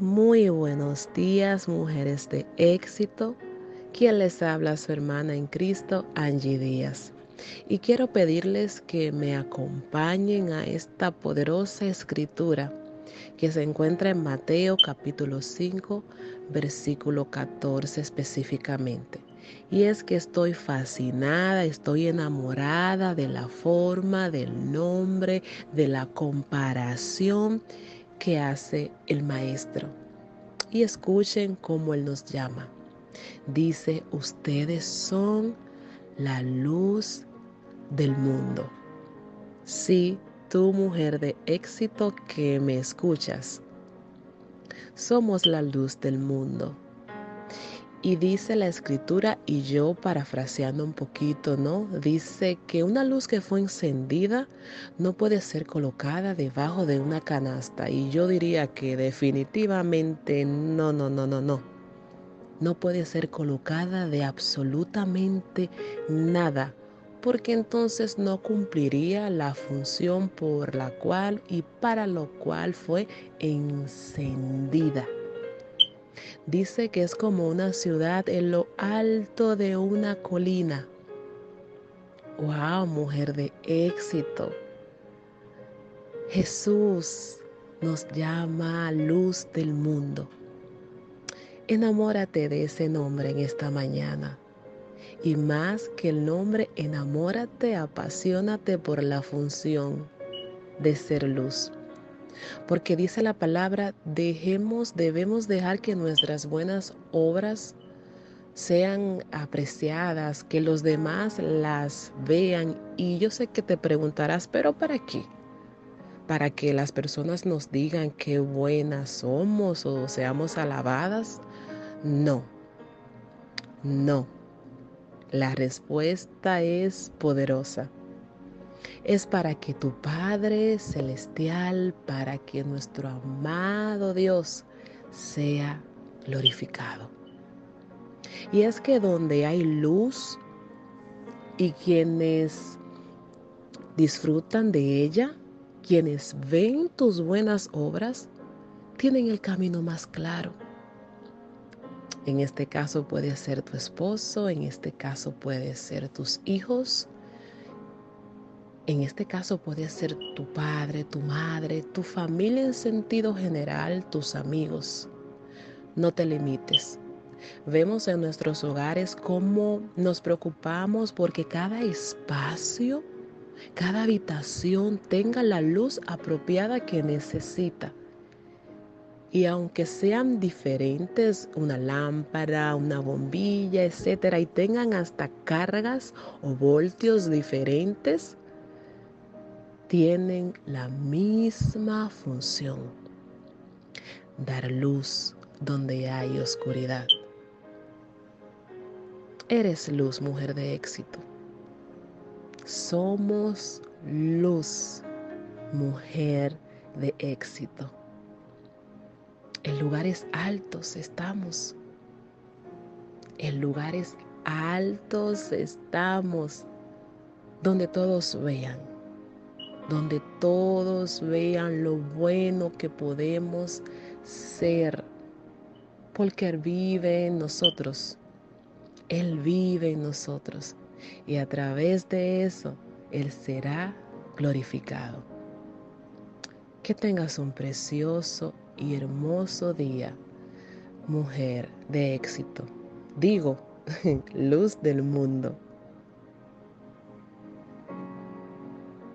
Muy buenos días, mujeres de éxito. Quien les habla su hermana en Cristo, Angie Díaz. Y quiero pedirles que me acompañen a esta poderosa escritura que se encuentra en Mateo capítulo 5, versículo 14 específicamente. Y es que estoy fascinada, estoy enamorada de la forma, del nombre, de la comparación que hace el Maestro. Y escuchen cómo Él nos llama. Dice, ustedes son la luz del mundo. Sí, tú mujer de éxito que me escuchas, somos la luz del mundo. Y dice la escritura, y yo parafraseando un poquito, ¿no? Dice que una luz que fue encendida no puede ser colocada debajo de una canasta. Y yo diría que definitivamente no, no, no, no, no. No puede ser colocada de absolutamente nada, porque entonces no cumpliría la función por la cual y para lo cual fue encendida. Dice que es como una ciudad en lo alto de una colina. ¡Wow, mujer de éxito! Jesús nos llama luz del mundo. Enamórate de ese nombre en esta mañana. Y más que el nombre, enamórate, apasionate por la función de ser luz. Porque dice la palabra, dejemos, debemos dejar que nuestras buenas obras sean apreciadas, que los demás las vean. Y yo sé que te preguntarás, pero ¿para qué? Para que las personas nos digan qué buenas somos o seamos alabadas. No, no. La respuesta es poderosa es para que tu Padre Celestial, para que nuestro amado Dios sea glorificado. Y es que donde hay luz y quienes disfrutan de ella, quienes ven tus buenas obras, tienen el camino más claro. En este caso puede ser tu esposo, en este caso puede ser tus hijos, en este caso puede ser tu padre, tu madre, tu familia en sentido general, tus amigos. No te limites. Vemos en nuestros hogares cómo nos preocupamos porque cada espacio, cada habitación tenga la luz apropiada que necesita. Y aunque sean diferentes, una lámpara, una bombilla, etcétera, y tengan hasta cargas o voltios diferentes, tienen la misma función, dar luz donde hay oscuridad. Eres luz, mujer de éxito. Somos luz, mujer de éxito. En lugares altos estamos. En lugares altos estamos donde todos vean donde todos vean lo bueno que podemos ser, porque Él vive en nosotros, Él vive en nosotros y a través de eso Él será glorificado. Que tengas un precioso y hermoso día, mujer de éxito. Digo, luz del mundo.